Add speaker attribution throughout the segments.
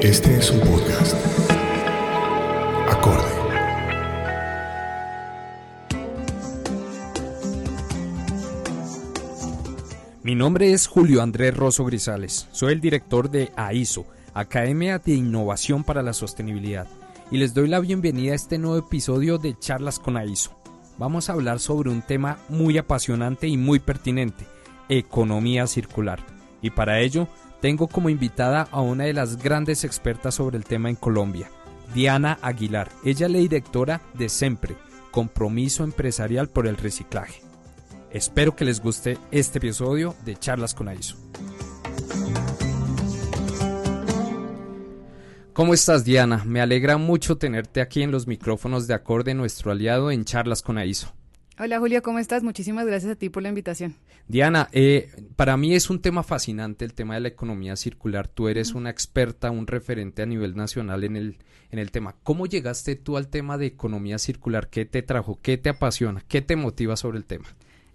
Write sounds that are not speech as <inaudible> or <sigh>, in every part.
Speaker 1: Este es un podcast. Acorde.
Speaker 2: Mi nombre es Julio Andrés Rosso Grisales. Soy el director de AISO, Academia de Innovación para la Sostenibilidad, y les doy la bienvenida a este nuevo episodio de Charlas con AISO. Vamos a hablar sobre un tema muy apasionante y muy pertinente, economía circular. Y para ello, tengo como invitada a una de las grandes expertas sobre el tema en Colombia, Diana Aguilar. Ella es la directora de SEMPRE, Compromiso Empresarial por el Reciclaje. Espero que les guste este episodio de Charlas con AISO. ¿Cómo estás, Diana? Me alegra mucho tenerte aquí en los micrófonos de Acorde, nuestro aliado en Charlas con AISO.
Speaker 3: Hola Julio, ¿cómo estás? Muchísimas gracias a ti por la invitación.
Speaker 2: Diana, eh, para mí es un tema fascinante el tema de la economía circular. Tú eres una experta, un referente a nivel nacional en el, en el tema. ¿Cómo llegaste tú al tema de economía circular? ¿Qué te trajo? ¿Qué te apasiona? ¿Qué te motiva sobre el tema?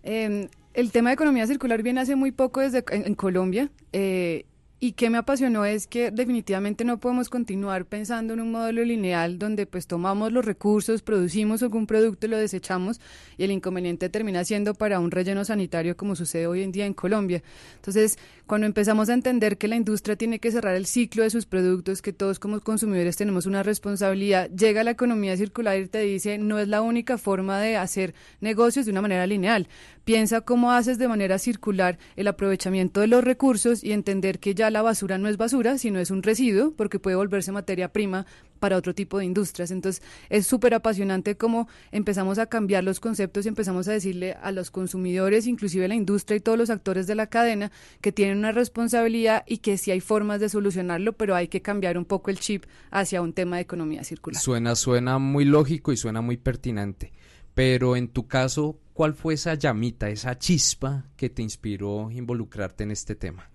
Speaker 3: Eh, el tema de economía circular viene hace muy poco desde en, en Colombia. Eh, y que me apasionó es que definitivamente no podemos continuar pensando en un modelo lineal donde pues tomamos los recursos, producimos algún producto y lo desechamos y el inconveniente termina siendo para un relleno sanitario como sucede hoy en día en Colombia. Entonces, cuando empezamos a entender que la industria tiene que cerrar el ciclo de sus productos, que todos como consumidores tenemos una responsabilidad, llega la economía circular y te dice no es la única forma de hacer negocios de una manera lineal. Piensa cómo haces de manera circular el aprovechamiento de los recursos y entender que ya la basura no es basura, sino es un residuo, porque puede volverse materia prima para otro tipo de industrias. Entonces, es súper apasionante cómo empezamos a cambiar los conceptos y empezamos a decirle a los consumidores, inclusive a la industria y todos los actores de la cadena, que tienen una responsabilidad y que sí hay formas de solucionarlo, pero hay que cambiar un poco el chip hacia un tema de economía circular.
Speaker 2: Suena, suena muy lógico y suena muy pertinente. Pero en tu caso, ¿cuál fue esa llamita, esa chispa que te inspiró involucrarte en este tema?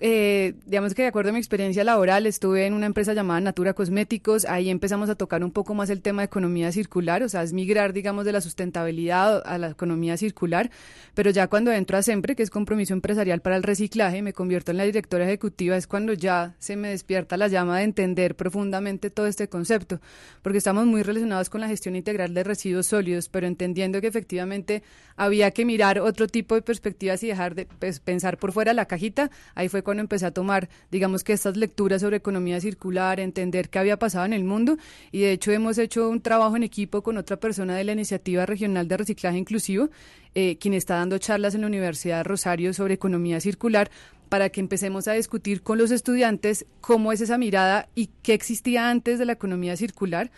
Speaker 3: Eh, digamos que de acuerdo a mi experiencia laboral, estuve en una empresa llamada Natura Cosméticos, ahí empezamos a tocar un poco más el tema de economía circular, o sea, es migrar, digamos, de la sustentabilidad a la economía circular, pero ya cuando entro a SEMPRE, que es compromiso empresarial para el reciclaje, me convierto en la directora ejecutiva, es cuando ya se me despierta la llama de entender profundamente todo este concepto, porque estamos muy relacionados con la gestión integral de residuos sólidos, pero entendiendo que efectivamente había que mirar otro tipo de perspectivas y dejar de pues, pensar por fuera la cajita, ahí fue cuando empecé a tomar, digamos que estas lecturas sobre economía circular, entender qué había pasado en el mundo y de hecho hemos hecho un trabajo en equipo con otra persona de la Iniciativa Regional de Reciclaje Inclusivo, eh, quien está dando charlas en la Universidad de Rosario sobre economía circular para que empecemos a discutir con los estudiantes cómo es esa mirada y qué existía antes de la economía circular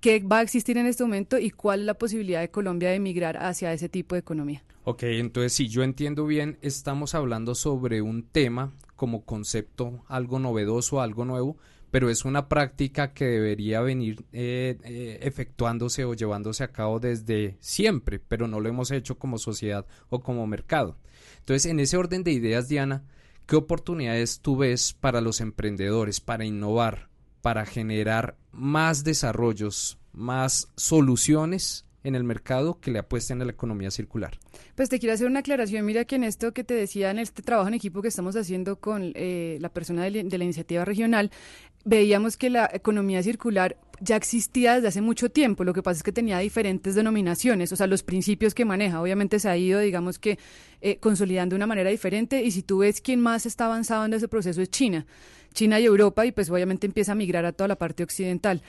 Speaker 3: qué va a existir en este momento y cuál es la posibilidad de Colombia de migrar hacia ese tipo de economía.
Speaker 2: Ok, entonces si yo entiendo bien, estamos hablando sobre un tema como concepto algo novedoso, algo nuevo, pero es una práctica que debería venir eh, eh, efectuándose o llevándose a cabo desde siempre, pero no lo hemos hecho como sociedad o como mercado. Entonces, en ese orden de ideas, Diana, ¿qué oportunidades tú ves para los emprendedores, para innovar, para generar más desarrollos, más soluciones en el mercado que le apuesten a la economía circular.
Speaker 3: Pues te quiero hacer una aclaración. Mira que en esto que te decía, en este trabajo en equipo que estamos haciendo con eh, la persona de, la iniciativa regional, veíamos que la economía circular ya existía desde hace mucho tiempo, lo que pasa es que tenía diferentes denominaciones, o sea, los principios que maneja, obviamente se ha ido, digamos que, eh, consolidando de una manera diferente, y si tú ves quién más está avanzado en ese proceso es China, China y Europa, y pues obviamente empieza a migrar a toda la parte occidental.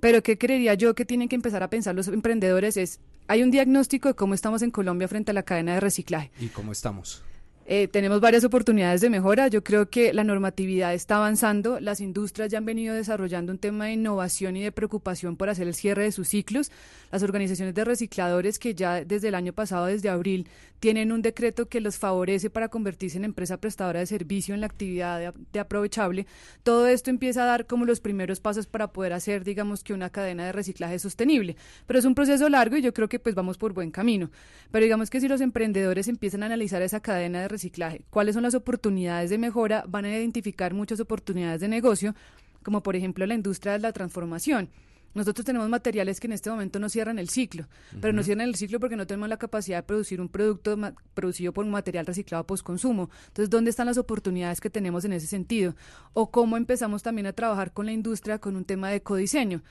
Speaker 3: Pero ¿qué creería yo que tienen que empezar a pensar los emprendedores? Es, hay un diagnóstico de cómo estamos en Colombia frente a la cadena de reciclaje.
Speaker 2: ¿Y cómo estamos?
Speaker 3: Eh, tenemos varias oportunidades de mejora. Yo creo que la normatividad está avanzando. Las industrias ya han venido desarrollando un tema de innovación y de preocupación por hacer el cierre de sus ciclos. Las organizaciones de recicladores que ya desde el año pasado, desde abril, tienen un decreto que los favorece para convertirse en empresa prestadora de servicio en la actividad de, de aprovechable. Todo esto empieza a dar como los primeros pasos para poder hacer, digamos, que una cadena de reciclaje sostenible. Pero es un proceso largo y yo creo que pues vamos por buen camino. Pero digamos que si los emprendedores empiezan a analizar esa cadena de reciclaje, cuáles son las oportunidades de mejora, van a identificar muchas oportunidades de negocio, como por ejemplo la industria de la transformación. nosotros tenemos materiales que en este momento no cierran el ciclo, pero no cierran el ciclo porque no tenemos la capacidad de producir un producto producido por un material reciclado post-consumo. Entonces, ¿dónde están las oportunidades que tenemos en ese sentido? O cómo empezamos también a trabajar con la industria con un tema de codiseño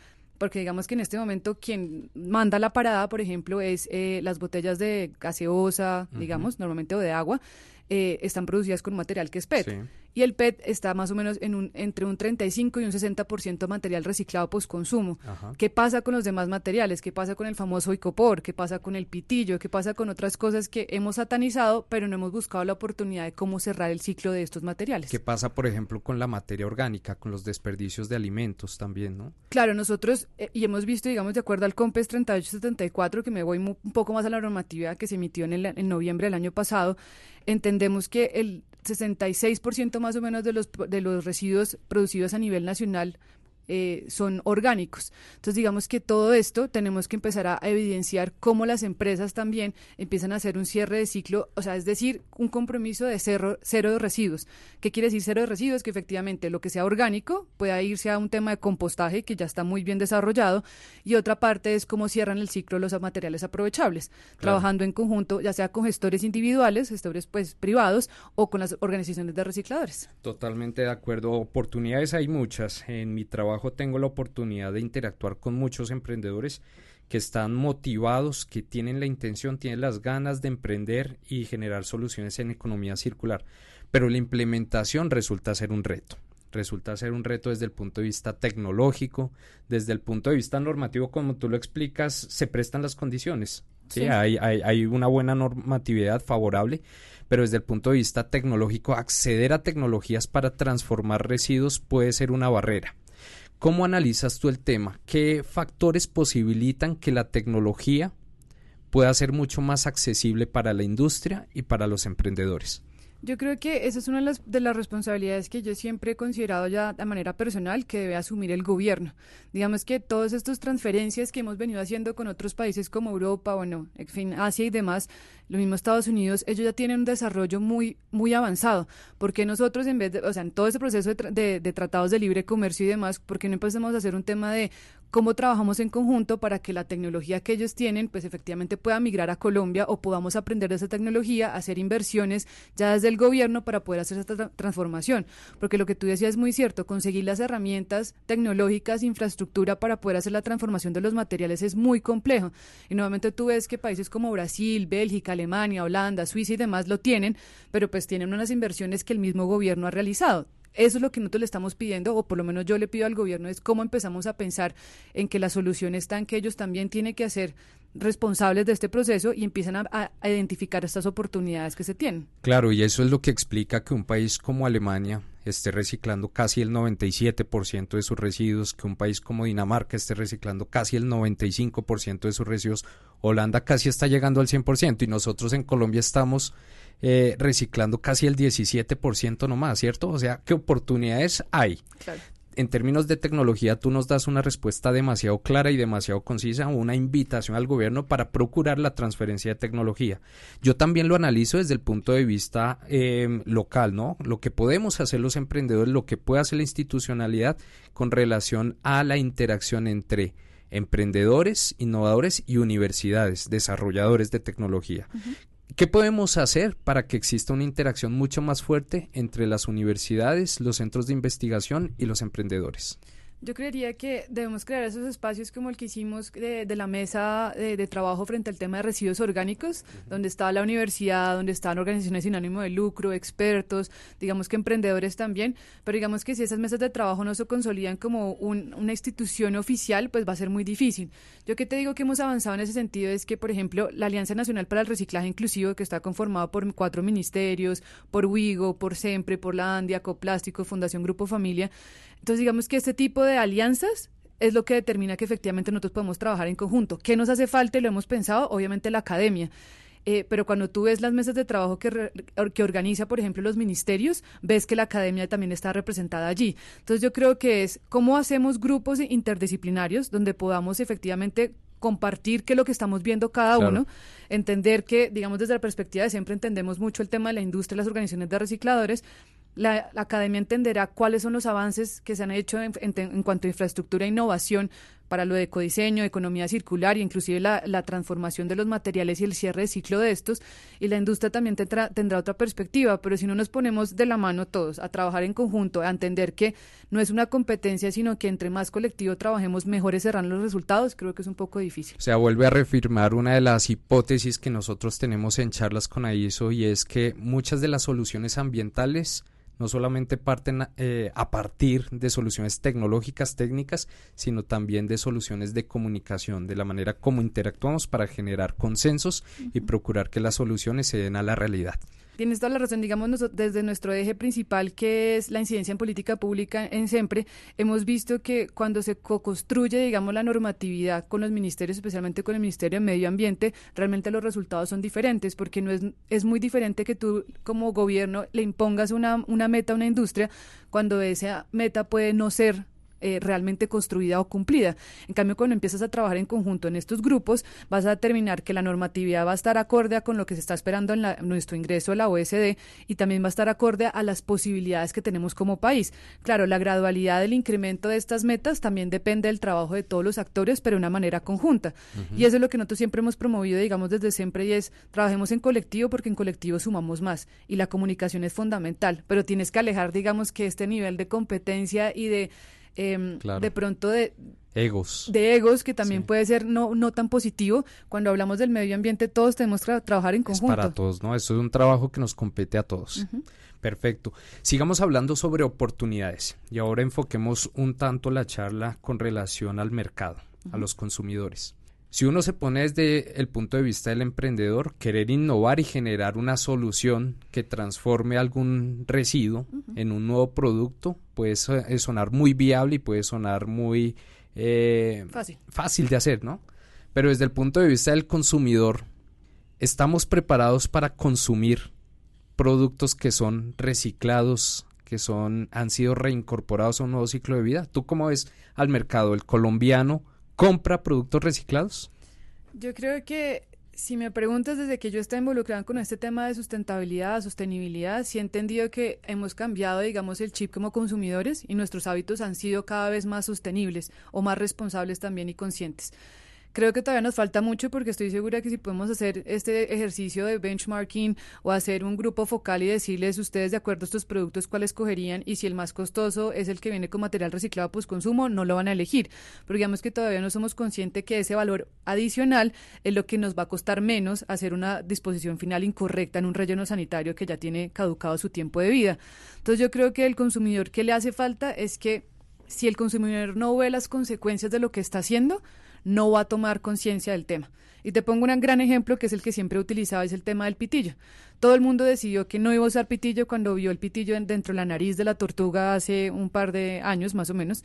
Speaker 3: porque digamos que en este momento quien manda la parada, por ejemplo, es eh, las botellas de gaseosa, digamos, normalmente o de agua, eh, están producidas con material que es PET y el PET está más o menos en un, entre un 35 y un 60% material reciclado post-consumo. ¿Qué pasa con los demás materiales? ¿Qué pasa con el famoso icopor? ¿Qué pasa con el pitillo? ¿Qué pasa con otras cosas que hemos satanizado, pero no hemos buscado la oportunidad de cómo cerrar el ciclo de estos materiales?
Speaker 2: ¿Qué pasa, por ejemplo, con la materia orgánica, con los desperdicios de alimentos también, no?
Speaker 3: Claro, nosotros, eh, y hemos visto, digamos, de acuerdo al COMPES 3874, que me voy un poco más a la normatividad que se emitió en, el, en noviembre del año pasado, entendemos que el 66% más o menos de los, de los residuos producidos a nivel nacional eh, son orgánicos. Entonces, digamos que todo esto tenemos que empezar a evidenciar cómo las empresas también empiezan a hacer un cierre de ciclo, o sea, es decir, un compromiso de cero, cero de residuos. ¿Qué quiere decir cero de residuos? Que efectivamente lo que sea orgánico pueda irse a un tema de compostaje que ya está muy bien desarrollado y otra parte es cómo cierran el ciclo los materiales aprovechables, trabajando en conjunto, ya sea con gestores individuales, gestores pues privados o con las organizaciones de recicladores.
Speaker 2: Totalmente de acuerdo. Oportunidades hay muchas en mi trabajo tengo la oportunidad de interactuar con muchos emprendedores que están motivados, que tienen la intención, tienen las ganas de emprender y generar soluciones en economía circular. Pero la implementación resulta ser un reto. Resulta ser un reto desde el punto de vista tecnológico, desde el punto de vista normativo, como tú lo explicas, se prestan las condiciones. Sí, Hay, hay, hay una buena normatividad favorable, pero desde el punto de vista tecnológico, acceder a tecnologías para transformar residuos puede ser una barrera. ¿Cómo analizas tú el tema? ¿Qué factores posibilitan que la tecnología pueda ser mucho más accesible para la industria y para los emprendedores?
Speaker 3: Yo creo que esa es una de las, de las, responsabilidades que yo siempre he considerado ya de manera personal que debe asumir el gobierno. Digamos que todas estas transferencias que hemos venido haciendo con otros países como Europa, bueno, en fin, Asia y demás, los mismos Estados Unidos, ellos ya tienen un desarrollo muy, muy avanzado. Porque nosotros, en vez de, o sea, en todo ese proceso de, de, tratados de libre comercio y demás, ¿por qué no empezamos a hacer un tema de cómo trabajamos en conjunto para que la tecnología que ellos tienen, pues efectivamente pueda migrar a Colombia o podamos aprender de esa tecnología, hacer inversiones ya desde el gobierno para poder hacer esta transformación? Porque lo que tú decías es muy cierto, conseguir las herramientas tecnológicas, infraestructura para poder hacer la transformación de los materiales es muy complejo. Y nuevamente tú ves que países como Brasil, Bélgica, Alemania, Holanda, Suiza y demás lo tienen, pero pues tienen unas inversiones que el mismo gobierno ha realizado. Eso es lo que nosotros le estamos pidiendo, o por lo menos yo le pido al gobierno, es cómo empezamos a pensar en que la solución está en que ellos también tienen que hacer responsables de este proceso y empiezan a, a, identificar estas oportunidades que se tienen.
Speaker 2: Claro, y eso es lo que explica que un país como Alemania esté reciclando casi el 97% de sus residuos, que un país como Dinamarca esté reciclando casi el 95% de sus residuos, Holanda casi está llegando al 100% y nosotros en Colombia estamos eh, reciclando casi el 17% nomás, ¿cierto? O sea, ¿qué oportunidades hay? Claro en términos de tecnología, tú nos das una respuesta demasiado clara y demasiado concisa, una invitación al gobierno para procurar la transferencia de tecnología. Yo también lo analizo desde el punto de vista eh, local, ¿no? Lo que podemos hacer los emprendedores, lo que puede hacer la institucionalidad con relación a la interacción entre emprendedores, innovadores y universidades, desarrolladores de tecnología. ¿Qué podemos hacer para que exista una interacción mucho más fuerte entre las universidades, los centros de investigación y los emprendedores?
Speaker 3: Yo creería que debemos crear esos espacios como el que hicimos de, la mesa de, trabajo frente al tema de residuos orgánicos, donde está la universidad, donde están organizaciones sin ánimo de lucro, expertos, digamos que emprendedores también, pero digamos que si esas mesas de trabajo no se consolidan como una institución oficial, pues va a ser muy difícil. Yo que te digo que hemos avanzado en ese sentido es que, por ejemplo, la Alianza Nacional para el Reciclaje Inclusivo, que está conformada por cuatro ministerios, por WIGO, por SEMPRE, por la ANDIA, Coplástico, Fundación Grupo Familia, entonces, digamos que este tipo de alianzas es lo que determina que efectivamente nosotros podemos trabajar en conjunto. ¿Qué nos hace falta? Y lo hemos pensado, obviamente, la academia. Eh, pero cuando tú ves las mesas de trabajo que, que organiza, por ejemplo, los ministerios, ves que la academia también está representada allí. Entonces yo creo que es cómo hacemos grupos interdisciplinarios donde podamos efectivamente compartir qué es lo que estamos viendo cada uno, entender que, digamos, desde la perspectiva de siempre entendemos mucho el tema de la industria y las organizaciones de recicladores, la, academia entenderá cuáles son los avances que se han hecho en, cuanto a infraestructura e innovación para lo de ecodiseño, economía circular e inclusive la, transformación de los materiales y el cierre de ciclo de estos. Y la industria también tendrá, tendrá otra perspectiva, pero si no nos ponemos de la mano todos a trabajar en conjunto, a entender que no es una competencia, sino que entre más colectivo trabajemos, mejores serán los resultados, creo que es un poco difícil.
Speaker 2: O sea, vuelve a reafirmar una de las hipótesis que nosotros tenemos en charlas con AISO y es que muchas de las soluciones ambientales no solamente parten eh, a partir de soluciones tecnológicas, técnicas, sino también de soluciones de comunicación, de la manera como interactuamos para generar consensos y procurar que las soluciones se den a la realidad.
Speaker 3: Tienes toda la razón, digamos, desde nuestro eje principal, que es la incidencia en política pública en SEMPRE, hemos visto que cuando se co-construye, digamos, la normatividad con los ministerios, especialmente con el Ministerio de Medio Ambiente, realmente los resultados son diferentes, porque no es, es muy diferente que tú como gobierno le impongas una, una meta a una industria cuando esa meta puede no ser eh, realmente construida o cumplida. En cambio, cuando empiezas a trabajar en conjunto en estos grupos, vas a determinar que la normatividad va a estar acorde a con lo que se está esperando en nuestro ingreso a la OSD y también va a estar acorde a las posibilidades que tenemos como país. Claro, la gradualidad del incremento de estas metas también depende del trabajo de todos los actores, pero de una manera conjunta. Y eso es lo que nosotros siempre hemos promovido, digamos, desde siempre y es trabajemos en colectivo porque en colectivo sumamos más y la comunicación es fundamental, pero tienes que alejar, digamos, que este nivel de competencia y de Em, de pronto de
Speaker 2: egos.
Speaker 3: De egos, que también puede ser no, no tan positivo. Cuando hablamos del medio ambiente, todos tenemos que trabajar en conjunto.
Speaker 2: Es para todos, ¿no? Esto es un trabajo que nos compete a todos. Perfecto. Sigamos hablando sobre oportunidades y ahora enfoquemos un tanto la charla con relación al mercado, a los consumidores. Si uno se pone desde el punto de vista del emprendedor, querer innovar y generar una solución que transforme algún residuo en un nuevo producto puede sonar muy viable y puede sonar muy
Speaker 3: eh,
Speaker 2: fácil. de hacer, ¿no? Pero desde el punto de vista del consumidor, ¿estamos preparados para consumir productos que son reciclados, que son, han sido reincorporados a un nuevo ciclo de vida? ¿Tú cómo ves al mercado, el colombiano? Compra productos reciclados?
Speaker 3: Yo creo que si me preguntas desde que yo estoy involucrada con este tema de sustentabilidad, sostenibilidad, sí he entendido que hemos cambiado, digamos, el chip como consumidores y nuestros hábitos han sido cada vez más sostenibles o más responsables también y conscientes. Creo que todavía nos falta mucho porque estoy segura que si podemos hacer este ejercicio de benchmarking o hacer un grupo focal y decirles ustedes de acuerdo a estos productos cuáles escogerían y si el más costoso es el que viene con material reciclado pues consumo, no lo van a elegir. Pero digamos que todavía no somos conscientes que ese valor adicional es lo que nos va a costar menos hacer una disposición final incorrecta en un relleno sanitario que ya tiene caducado su tiempo de vida. Entonces yo creo que el consumidor que le hace falta es que si el consumidor no ve las consecuencias de lo que está haciendo, no va a tomar conciencia del tema. Y te pongo un gran ejemplo que es el que siempre he utilizado, es el tema del pitillo. Todo el mundo decidió que no iba a usar pitillo cuando vio el pitillo dentro de la nariz de la tortuga hace un par de años más o menos.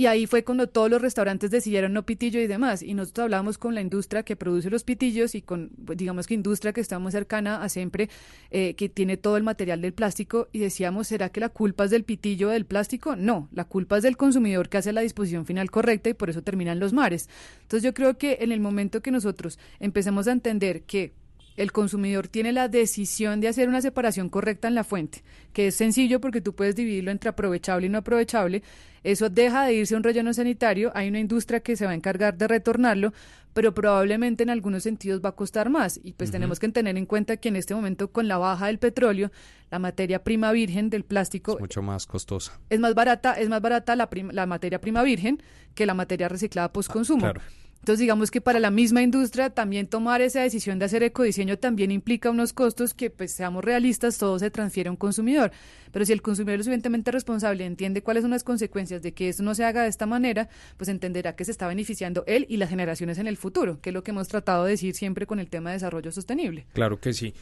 Speaker 3: Y ahí fue cuando todos los restaurantes decidieron no pitillo y demás. Y nosotros hablamos con la industria que produce los pitillos y con, pues, digamos que industria que está muy cercana a siempre, eh, que tiene todo el material del plástico. Y decíamos, ¿será que la culpa es del pitillo del plástico? No, la culpa es del consumidor que hace la disposición final correcta y por eso terminan los mares. Entonces yo creo que en el momento que nosotros empecemos a entender que el consumidor tiene la decisión de hacer una separación correcta en la fuente, que es sencillo porque tú puedes dividirlo entre aprovechable y no aprovechable. Eso deja de irse a un relleno sanitario, hay una industria que se va a encargar de retornarlo, pero probablemente en algunos sentidos va a costar más. Y pues tenemos que tener en cuenta que en este momento con la baja del petróleo, la materia prima virgen del plástico
Speaker 2: es mucho más costosa.
Speaker 3: Es más barata, es más barata la, la materia prima virgen que la materia reciclada post consumo. claro. Entonces, digamos que para la misma industria también tomar esa decisión de hacer ecodiseño también implica unos costos que, pues, seamos realistas, todo se transfiere a un consumidor. Pero si el consumidor es suficientemente responsable entiende cuáles son las consecuencias de que eso no se haga de esta manera, pues entenderá que se está beneficiando él y las generaciones en el futuro, que es lo que hemos tratado de decir siempre con el tema de desarrollo sostenible.
Speaker 2: Claro que sí.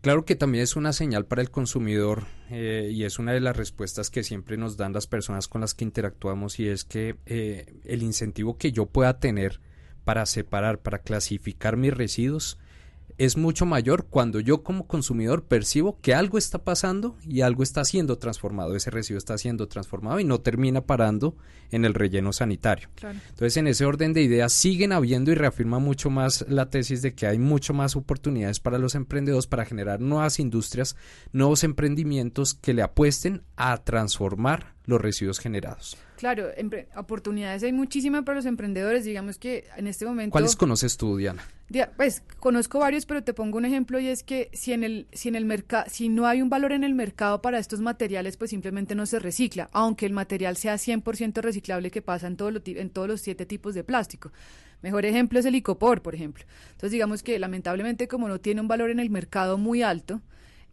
Speaker 2: Claro que también es una señal para el consumidor eh, y es una de las respuestas que siempre nos dan las personas con las que interactuamos y es que eh, el incentivo que yo pueda tener para separar, para clasificar mis residuos, es mucho mayor cuando yo como consumidor percibo que algo está pasando y algo está siendo transformado, ese residuo está siendo transformado y no termina parando en el relleno sanitario. Entonces, en ese orden de ideas siguen habiendo y reafirma mucho más la tesis de que hay mucho más oportunidades para los emprendedores para generar nuevas industrias, nuevos emprendimientos que le apuesten a transformar los residuos generados.
Speaker 3: Claro, oportunidades hay muchísimas para los emprendedores. Digamos que en este momento.
Speaker 2: ¿Cuáles conoces tú, Diana?
Speaker 3: Pues conozco varios, pero te pongo un ejemplo y es que si en el si en el mercado si no hay un valor en el mercado para estos materiales, pues simplemente no se recicla, aunque el material sea 100% reciclable que pasa en, todo en todos los siete tipos de plástico. Mejor ejemplo es el icopor, por ejemplo. Entonces digamos que lamentablemente como no tiene un valor en el mercado muy alto,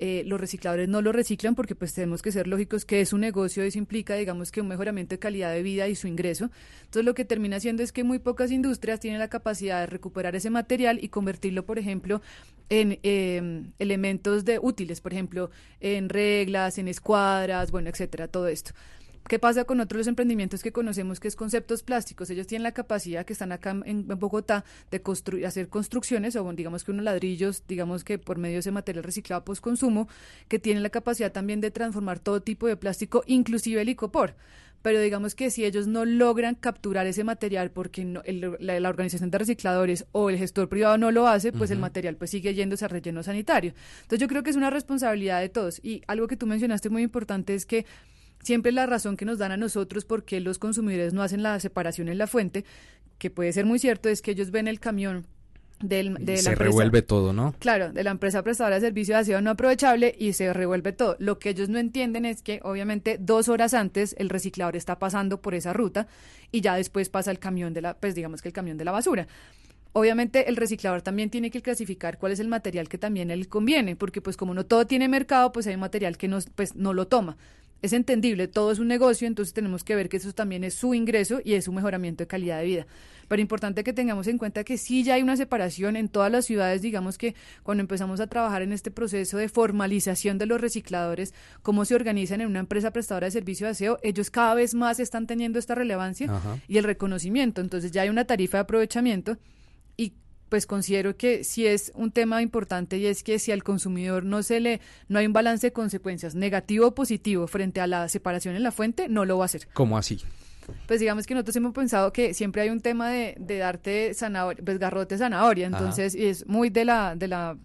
Speaker 3: eh, los recicladores no lo reciclan porque pues tenemos que ser lógicos que es un negocio, eso implica digamos que un mejoramiento de calidad de vida y su ingreso. Entonces lo que termina haciendo es que muy pocas industrias tienen la capacidad de recuperar ese material y convertirlo, por ejemplo, en em, elementos de útiles, por ejemplo, en reglas, en escuadras, bueno, etcétera, todo esto. ¿Qué pasa con otros emprendimientos que conocemos que es conceptos plásticos? Ellos tienen la capacidad que están acá en, Bogotá de construir, hacer construcciones o digamos que unos ladrillos, digamos que por medio de ese material reciclado post consumo, que tienen la capacidad también de transformar todo tipo de plástico, inclusive el icopor pero digamos que si ellos no logran capturar ese material porque la, organización de recicladores o el gestor privado no lo hace, pues el material pues sigue yéndose a relleno sanitario. Entonces yo creo que es una responsabilidad de todos. Y algo que tú mencionaste muy importante es que siempre la razón que nos dan a nosotros por qué los consumidores no hacen la separación en la fuente, que puede ser muy cierto, es que ellos ven el camión del, de
Speaker 2: se revuelve todo, ¿no?
Speaker 3: Claro, de la empresa prestadora de servicio de aseo no aprovechable y se revuelve todo. Lo que ellos no entienden es que obviamente dos horas antes el reciclador está pasando por esa ruta y ya después pasa el camión de la, pues digamos que el camión de la basura. Obviamente el reciclador también tiene que clasificar cuál es el material que también él conviene, porque pues como no todo tiene mercado, pues hay material que no, pues, no lo toma es entendible, todo es un negocio, entonces tenemos que ver que eso también es su ingreso y es su mejoramiento de calidad de vida. Pero importante que tengamos en cuenta que sí ya hay una separación en todas las ciudades, digamos que cuando empezamos a trabajar en este proceso de formalización de los recicladores, cómo se organizan en una empresa prestadora de servicio de aseo, ellos cada vez más están teniendo esta relevancia y el reconocimiento. Entonces ya hay una tarifa de aprovechamiento pues considero que sí es un tema importante y es que si al consumidor no se le no hay un balance de consecuencias negativo o positivo frente a la separación en la fuente, no lo va a hacer.
Speaker 2: ¿Cómo así?
Speaker 3: Pues digamos que nosotros hemos pensado que siempre hay un tema de, de darte zanahoria, pues garrote zanahoria, entonces es muy de la de la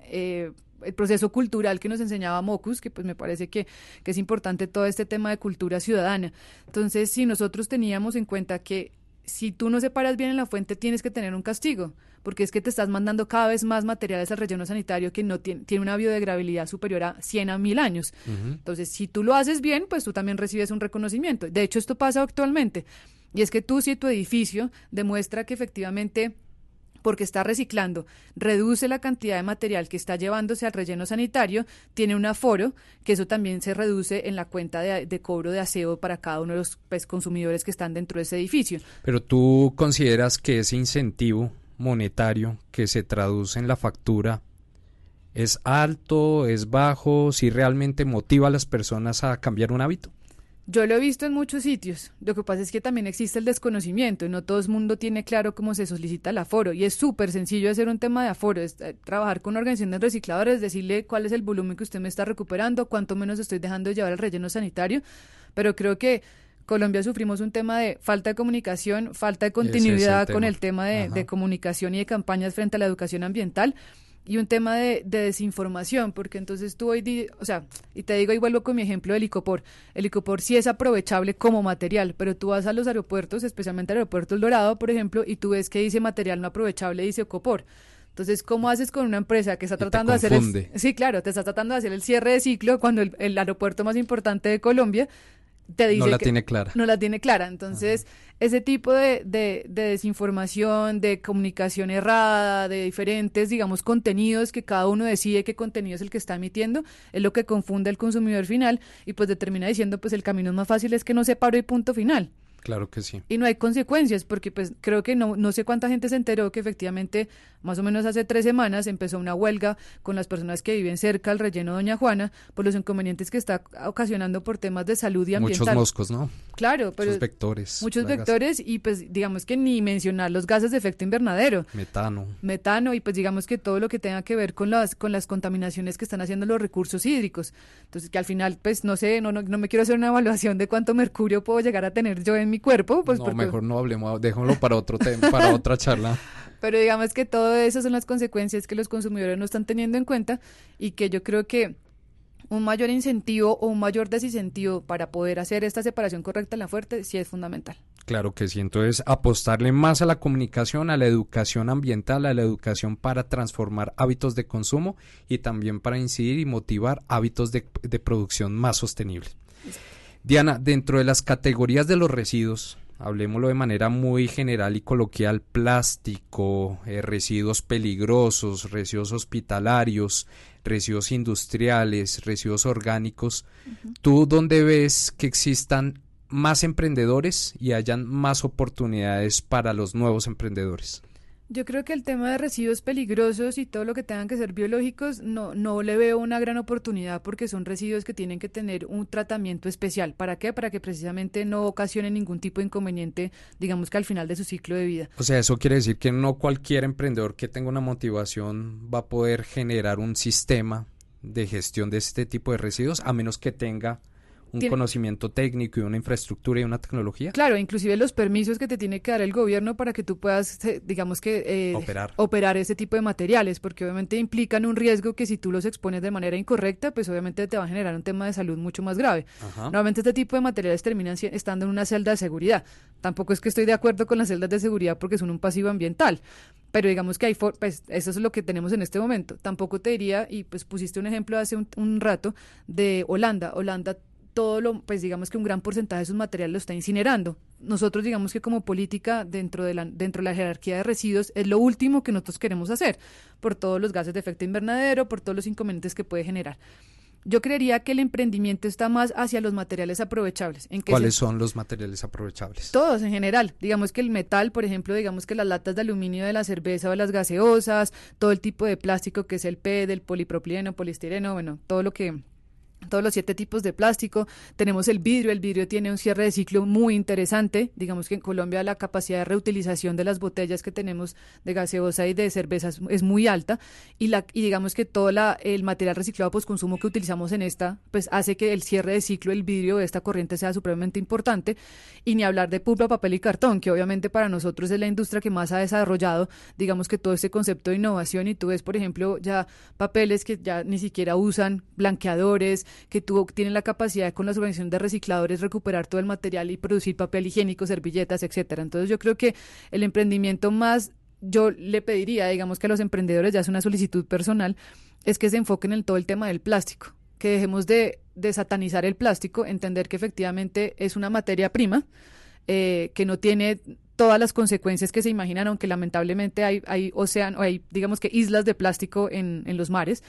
Speaker 3: eh, el proceso cultural que nos enseñaba Mocus, que pues me parece que, que es importante todo este tema de cultura ciudadana. Entonces, si nosotros teníamos en cuenta que si tú no separas bien en la fuente, tienes que tener un castigo, porque es que te estás mandando cada vez más materiales al relleno sanitario que no tiene, tiene una biodegradabilidad superior a 100 a 1000 años. Entonces, si tú lo haces bien, pues tú también recibes un reconocimiento. De hecho, esto pasa actualmente. Y es que tú, si tu edificio demuestra que efectivamente porque está reciclando, reduce la cantidad de material que está llevándose al relleno sanitario, tiene un aforo, que eso también se reduce en la cuenta de, cobro de aseo para cada uno de los pues, consumidores que están dentro de ese edificio.
Speaker 2: Pero tú consideras que ese incentivo monetario que se traduce en la factura es alto, es bajo, si realmente motiva a las personas a cambiar un hábito?
Speaker 3: Yo lo he visto en muchos sitios. Lo que pasa es que también existe el desconocimiento y no todo el mundo tiene claro cómo se solicita el aforo. Y es súper sencillo hacer un tema de aforo. Es eh, trabajar con organizaciones recicladores, decirle cuál es el volumen que usted me está recuperando, cuánto menos estoy dejando de llevar el relleno sanitario. Pero creo que Colombia sufrimos un tema de falta de comunicación, falta de continuidad con el tema de, de comunicación y de campañas frente a la educación ambiental y un tema de, desinformación, porque entonces tú hoy, o sea, y te digo y vuelvo con mi ejemplo del icopor. El icopor sí es aprovechable como material, pero tú vas a los aeropuertos, especialmente al aeropuerto El Dorado, por ejemplo, y tú ves que dice material no aprovechable, dice icopor. Entonces, ¿cómo haces con una empresa que está tratando de hacer el, sí, claro, te está tratando de hacer el cierre de ciclo cuando el aeropuerto más importante de Colombia no
Speaker 2: la tiene clara.
Speaker 3: No la tiene clara. Entonces, ese tipo de, de, desinformación, de comunicación errada, de diferentes, digamos, contenidos que cada uno decide qué contenido es el que está emitiendo, es lo que confunde al consumidor final y pues determina diciendo, pues el camino más fácil es que no se pare y punto final.
Speaker 2: Claro que sí.
Speaker 3: Y no hay consecuencias, porque pues creo que no, no sé cuánta gente se enteró que efectivamente, más o menos hace tres semanas, empezó una huelga con las personas que viven cerca al relleno Doña Juana por los inconvenientes que está ocasionando por temas de salud y ambiental.
Speaker 2: Muchos moscos, ¿no?
Speaker 3: Claro, pero...
Speaker 2: Muchos vectores.
Speaker 3: Muchos vectores y pues digamos que ni mencionar los gases de efecto invernadero.
Speaker 2: Metano.
Speaker 3: Metano y pues digamos que todo lo que tenga que ver con las, con las contaminaciones que están haciendo los recursos hídricos. Entonces que al final pues no sé, no, no, no me quiero hacer una evaluación de cuánto mercurio puedo llegar a tener yo en mi cuerpo. Pues
Speaker 2: no, mejor no hablemos, déjalo para otro tema, para <laughs> otra charla.
Speaker 3: Pero digamos que todo eso son las consecuencias que los consumidores no están teniendo en cuenta y que yo creo que un mayor incentivo o un mayor desincentivo para poder hacer esta separación correcta en la fuerte sí es fundamental.
Speaker 2: Claro que sí, entonces apostarle más a la comunicación, a la educación ambiental, a la educación para transformar hábitos de consumo y también para incidir y motivar hábitos de, producción más sostenibles. Diana, dentro de las categorías de los residuos, hablemoslo de manera muy general y coloquial, plástico, eh, residuos peligrosos, residuos hospitalarios, residuos industriales, residuos orgánicos, ¿tú dónde ves que existan más emprendedores y hayan más oportunidades para los nuevos emprendedores?
Speaker 3: Yo creo que el tema de residuos peligrosos y todo lo que tengan que ser biológicos no, no le veo una gran oportunidad porque son residuos que tienen que tener un tratamiento especial. ¿Para qué? Para que precisamente no ocasionen ningún tipo de inconveniente, digamos que al final de su ciclo de vida.
Speaker 2: O sea, eso quiere decir que no cualquier emprendedor que tenga una motivación va a poder generar un sistema de gestión de este tipo de residuos a menos que tenga un conocimiento técnico y una infraestructura y una tecnología.
Speaker 3: Claro, inclusive los permisos que te tiene que dar el gobierno para que tú puedas, eh, digamos que, eh, operar. operar ese tipo de materiales, porque obviamente implican un riesgo que si tú los expones de manera incorrecta, pues obviamente te va a generar un tema de salud mucho más grave. Normalmente este tipo de materiales terminan estando en una celda de seguridad. Tampoco es que estoy de acuerdo con las celdas de seguridad porque son un pasivo ambiental, pero digamos que hay, pues eso es lo que tenemos en este momento. Tampoco te diría, y pues pusiste un ejemplo hace un, un rato de Holanda. Holanda todo lo, pues digamos que un gran porcentaje de sus materiales lo está incinerando. Nosotros digamos que como política dentro de la, dentro de la jerarquía de residuos es lo último que nosotros queremos hacer, por todos los gases de efecto invernadero, por todos los inconvenientes que puede generar. Yo creería que el emprendimiento está más hacia los materiales aprovechables.
Speaker 2: ¿En ¿Cuáles son los materiales aprovechables?
Speaker 3: Todos en general. Digamos que el metal, por ejemplo, digamos que las latas de aluminio de la cerveza o las gaseosas, todo el tipo de plástico que es el PET, el polipropileno, poliestireno, bueno, todo lo que todos los siete tipos de plástico. Tenemos el vidrio, el vidrio tiene un cierre de ciclo muy interesante. Digamos que en Colombia la capacidad de reutilización de las botellas que tenemos de gaseosa y de cerveza es muy alta y, la, y digamos que todo la, el material reciclado consumo que utilizamos en esta, pues hace que el cierre de ciclo del vidrio de esta corriente sea supremamente importante. Y ni hablar de pulpa, papel y cartón, que obviamente para nosotros es la industria que más ha desarrollado, digamos que todo ese concepto de innovación y tú ves, por ejemplo, ya papeles que ya ni siquiera usan blanqueadores, que tuvo, tienen la capacidad con la organizaciones de recicladores recuperar todo el material y producir papel higiénico, servilletas, etcétera. Entonces yo creo que el emprendimiento más yo le pediría, digamos que a los emprendedores, ya es una solicitud personal, es que se enfoquen en todo el tema del plástico, que dejemos de, de satanizar el plástico, entender que efectivamente es una materia prima, eh, que no tiene todas las consecuencias que se imaginan, aunque lamentablemente hay, hay océano, hay digamos que islas de plástico en, en los mares,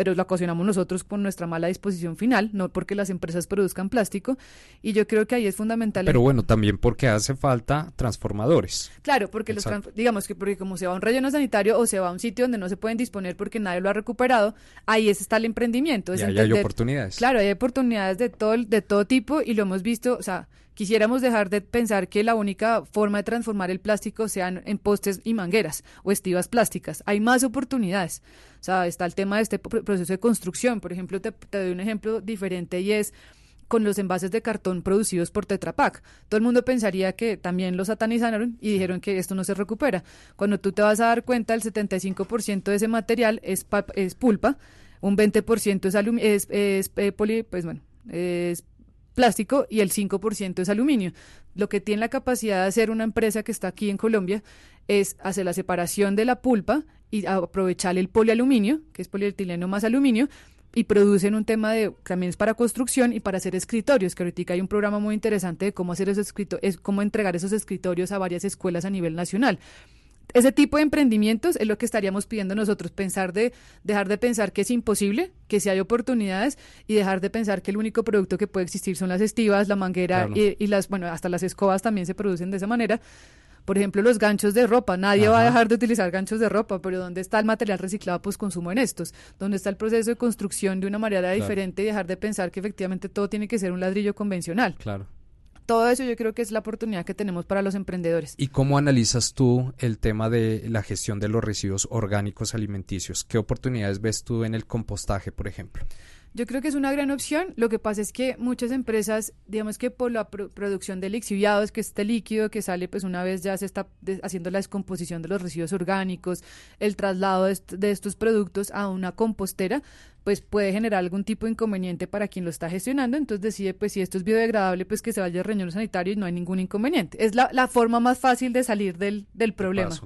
Speaker 3: pero lo ocasionamos nosotros por nuestra mala disposición final, no porque las empresas produzcan plástico. Y yo creo que ahí es fundamental.
Speaker 2: Pero bueno, también porque hace falta transformadores.
Speaker 3: Claro, porque los digamos que porque como se va a un relleno sanitario o se va a un sitio donde no se pueden disponer porque nadie lo ha recuperado, ahí está el emprendimiento.
Speaker 2: y ahí hay oportunidades.
Speaker 3: Claro, hay oportunidades de todo, de todo tipo y lo hemos visto, o sea, Quisiéramos dejar de pensar que la única forma de transformar el plástico sean en postes y mangueras o estivas plásticas. Hay más oportunidades. O sea, está el tema de este proceso de construcción. Por ejemplo, te, doy un ejemplo diferente y es con los envases de cartón producidos por Tetra Pak. Todo el mundo pensaría que también los satanizaron y dijeron que esto no se recupera. Cuando tú te vas a dar cuenta, el 75% de ese material es, es pulpa, un 20% es, es, es eh, poli, pues bueno, es plástico y el 5% es aluminio. Lo que tiene la capacidad de hacer una empresa que está aquí en Colombia es hacer la separación de la pulpa y aprovechar el polialuminio, que es polietileno más aluminio, y producen un tema de también es para construcción y para hacer escritorios, que ahorita hay un programa muy interesante de cómo hacer esos escritorios, cómo entregar esos escritorios a varias escuelas a nivel nacional ese tipo de emprendimientos es lo que estaríamos pidiendo nosotros, pensar de, dejar de pensar que es imposible, que si hay oportunidades y dejar de pensar que el único producto que puede existir son las estivas, la manguera y, las, bueno, hasta las escobas también se producen de esa manera. Por ejemplo, los ganchos de ropa. Nadie va a dejar de utilizar ganchos de ropa, pero ¿dónde está el material reciclado pues consumo en estos? ¿Dónde está el proceso de construcción de una manera diferente y dejar de pensar que efectivamente todo tiene que ser un ladrillo convencional?
Speaker 2: Claro
Speaker 3: todo eso yo creo que es la oportunidad que tenemos para los emprendedores.
Speaker 2: ¿Y cómo analizas tú el tema de la gestión de los residuos orgánicos alimenticios? ¿Qué oportunidades ves tú en el compostaje, por ejemplo?
Speaker 3: Yo creo que es una gran opción. Lo que pasa es que muchas empresas, digamos que por la producción de lixiviados, que es este líquido que sale pues una vez ya se está haciendo la descomposición de los residuos orgánicos, el traslado de, estos productos a una compostera, pues puede generar algún tipo de inconveniente para quien lo está gestionando. Entonces decide, pues si esto es biodegradable, pues que se vaya al relleno sanitario y no hay ningún inconveniente. Es la, forma más fácil de salir del, del problema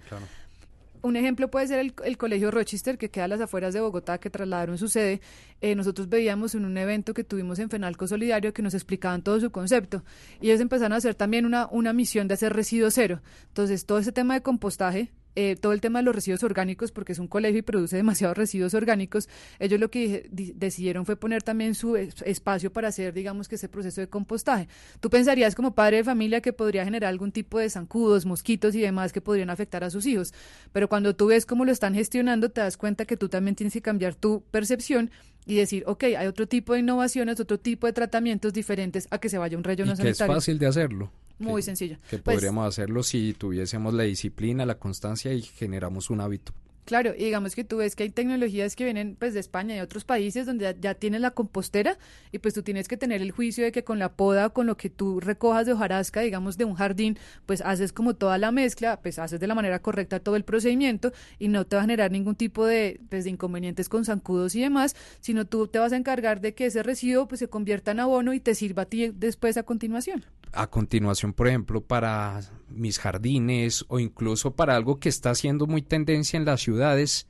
Speaker 3: un ejemplo puede ser el, Colegio Rochester, que queda a las afueras de Bogotá, que trasladaron su sede. Eh, nosotros veíamos en un evento que tuvimos en Fenalco Solidario que nos explicaban todo su concepto. Y ellos empezaron a hacer también una, una misión de hacer residuo cero. Entonces, todo ese tema de compostaje eh, todo el tema de los residuos orgánicos, porque es un colegio y produce <laughs> demasiados residuos orgánicos, ellos lo que decidieron fue poner también su espacio para hacer, digamos, que ese proceso de compostaje. Tú pensarías como padre de familia que podría generar algún tipo de zancudos, mosquitos y demás que podrían afectar a sus hijos, pero cuando tú ves cómo lo están gestionando, te das cuenta que tú también tienes que cambiar tu percepción y decir, ok, hay otro tipo de innovaciones, otro tipo de tratamientos diferentes a que se vaya un relleno
Speaker 2: y sanitario. Que es fácil de hacerlo.
Speaker 3: Muy sencillo.
Speaker 2: Que pues podríamos hacerlo si tuviésemos la disciplina, la constancia y generamos un hábito.
Speaker 3: Claro, y digamos que tú ves que hay tecnologías que vienen pues de España y otros países donde ya, tienes la compostera y pues tú tienes que tener el juicio de que con la poda, con lo que tú recojas de hojarasca, digamos de un jardín, pues haces como toda la mezcla, pues haces de la manera correcta todo el procedimiento y no te va a generar ningún tipo de, pues, inconvenientes con zancudos y demás, sino tú te vas a encargar de que ese residuo pues se convierta en abono y te sirva a ti después a continuación.
Speaker 2: A continuación, por ejemplo, para mis jardines o incluso para algo que está haciendo muy tendencia en las ciudades,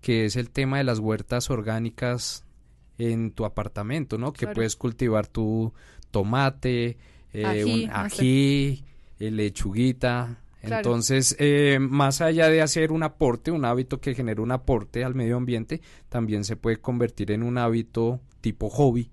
Speaker 2: que es el tema de las huertas orgánicas en tu apartamento, ¿no? Que puedes cultivar tu tomate, eh, un ají, eh, lechuguita. Entonces, eh, más allá de hacer un aporte, un hábito que genera un aporte al medio ambiente, también se puede convertir en un hábito tipo hobby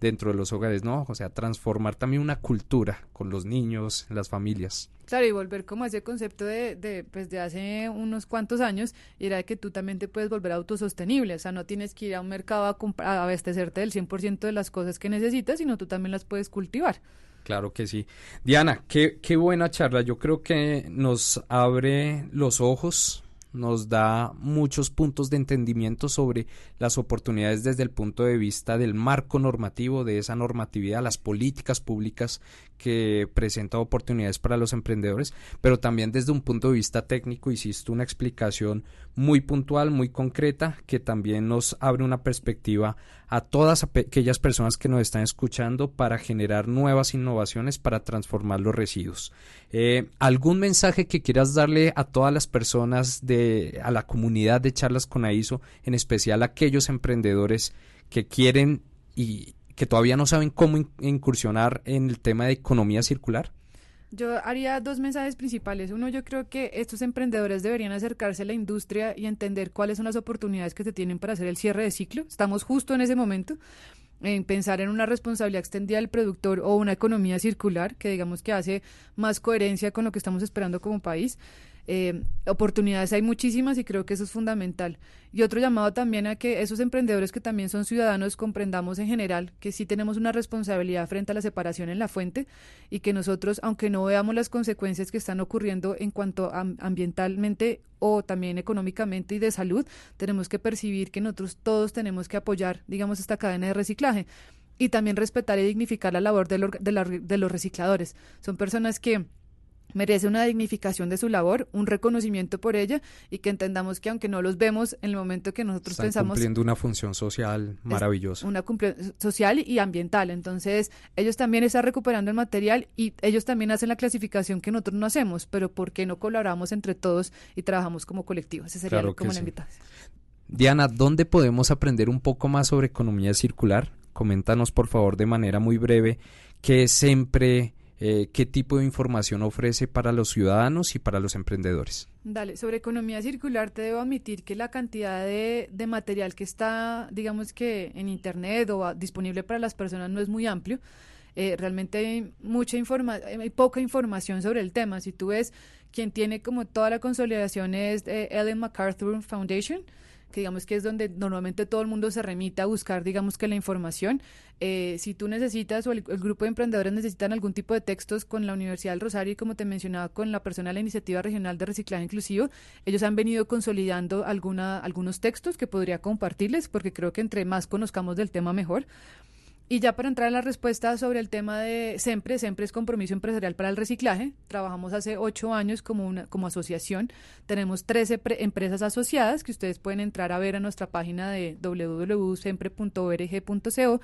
Speaker 2: dentro de los hogares, ¿no? O sea, transformar también una cultura con los niños, las familias.
Speaker 3: Claro, y volver como a ese concepto de, de, pues de hace unos cuantos años, era de que tú también te puedes volver autosostenible, o sea, no tienes que ir a un mercado a, a abastecerte del 100% de las cosas que necesitas, sino tú también las puedes cultivar.
Speaker 2: Claro que sí. Diana, qué, qué buena charla. Yo creo que nos abre los ojos nos da muchos puntos de entendimiento sobre las oportunidades desde el punto de vista del marco normativo, de esa normatividad, las políticas públicas que presenta oportunidades para los emprendedores, pero también desde un punto de vista técnico hiciste una explicación muy puntual, muy concreta, que también nos abre una perspectiva a todas aquellas personas que nos están escuchando para generar nuevas innovaciones para transformar los residuos. Eh, ¿Algún mensaje que quieras darle a todas las personas de, a la comunidad de charlas con AISO, en especial a aquellos emprendedores que quieren y que todavía no saben cómo incursionar en el tema de economía circular?
Speaker 3: Yo haría dos mensajes principales. Uno, yo creo que estos emprendedores deberían acercarse a la industria y entender cuáles son las oportunidades que se tienen para hacer el cierre de ciclo. Estamos justo en ese momento en pensar en una responsabilidad extendida del productor o una economía circular que digamos que hace más coherencia con lo que estamos esperando como país. Eh, oportunidades hay muchísimas y creo que eso es fundamental. Y otro llamado también a que esos emprendedores que también son ciudadanos comprendamos en general que sí tenemos una responsabilidad frente a la separación en la fuente y que nosotros, aunque no veamos las consecuencias que están ocurriendo en cuanto a ambientalmente o también económicamente y de salud, tenemos que percibir que nosotros todos tenemos que apoyar, digamos, esta cadena de reciclaje y también respetar y dignificar la labor de los recicladores. Son personas que merece una dignificación de su labor, un reconocimiento por ella y que entendamos que aunque no los vemos en el momento que nosotros
Speaker 2: Están
Speaker 3: pensamos
Speaker 2: cumpliendo una función social maravillosa,
Speaker 3: una social y ambiental, entonces ellos también están recuperando el material y ellos también hacen la clasificación que nosotros no hacemos, pero ¿por qué no colaboramos entre todos y trabajamos como colectivo? Ese sería como la invitación.
Speaker 2: Diana, ¿dónde podemos aprender un poco más sobre economía circular? Coméntanos por favor de manera muy breve qué es siempre eh, qué tipo de información ofrece para los ciudadanos y para los emprendedores.
Speaker 3: Dale, sobre economía circular te debo admitir que la cantidad de, material que está, digamos que en Internet o disponible para las personas no es muy amplio. Eh, realmente hay mucha información, hay poca información sobre el tema. Si tú ves, quien tiene como toda la consolidación es eh, Ellen MacArthur Foundation, que digamos que es donde normalmente todo el mundo se remite a buscar, digamos que la información. Eh, si tú necesitas o el, grupo de emprendedores necesitan algún tipo de textos con la Universidad del Rosario y como te mencionaba con la persona de la Iniciativa Regional de Reciclaje Inclusivo, ellos han venido consolidando alguna, algunos textos que podría compartirles porque creo que entre más conozcamos del tema mejor. Y ya para entrar a la respuesta sobre el tema de SEMPRE, SEMPRE es Compromiso Empresarial para el Reciclaje. Trabajamos hace ocho años como, una, como asociación. Tenemos 13 empresas asociadas que ustedes pueden entrar a ver a nuestra página de www.sempre.org.co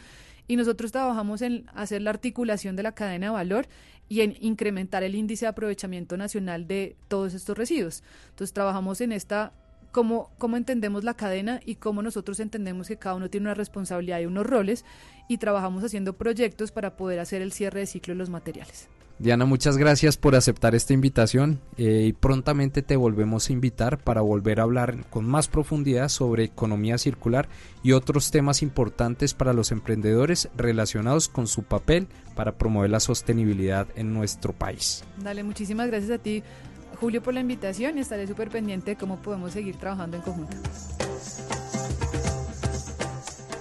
Speaker 3: y nosotros trabajamos en hacer la articulación de la cadena de valor y en incrementar el índice de aprovechamiento nacional de todos estos residuos. Entonces trabajamos en esta cómo, cómo entendemos la cadena y cómo nosotros entendemos que cada uno tiene una responsabilidad y unos roles y trabajamos haciendo proyectos para poder hacer el cierre de ciclo de los materiales.
Speaker 2: Diana, muchas gracias por aceptar esta invitación eh, y prontamente te volvemos a invitar para volver a hablar con más profundidad sobre economía circular y otros temas importantes para los emprendedores relacionados con su papel para promover la sostenibilidad en nuestro país.
Speaker 3: Dale, muchísimas gracias a ti Julio, por la invitación y estaré súper pendiente de cómo podemos seguir trabajando en conjunto.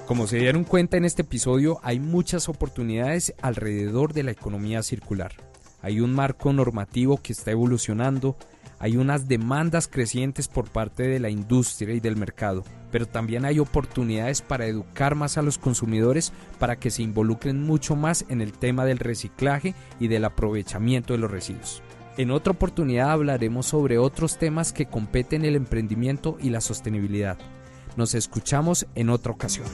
Speaker 2: Como se dieron cuenta en este episodio, hay muchas oportunidades alrededor de la economía circular. Hay un marco normativo que está evolucionando, hay unas demandas crecientes por parte de la industria y del mercado, pero también hay oportunidades para educar más a los consumidores para que se involucren mucho más en el tema del reciclaje y del aprovechamiento de los residuos. En otra oportunidad hablaremos sobre otros temas que competen el emprendimiento y la sostenibilidad. Nos escuchamos en otra ocasión.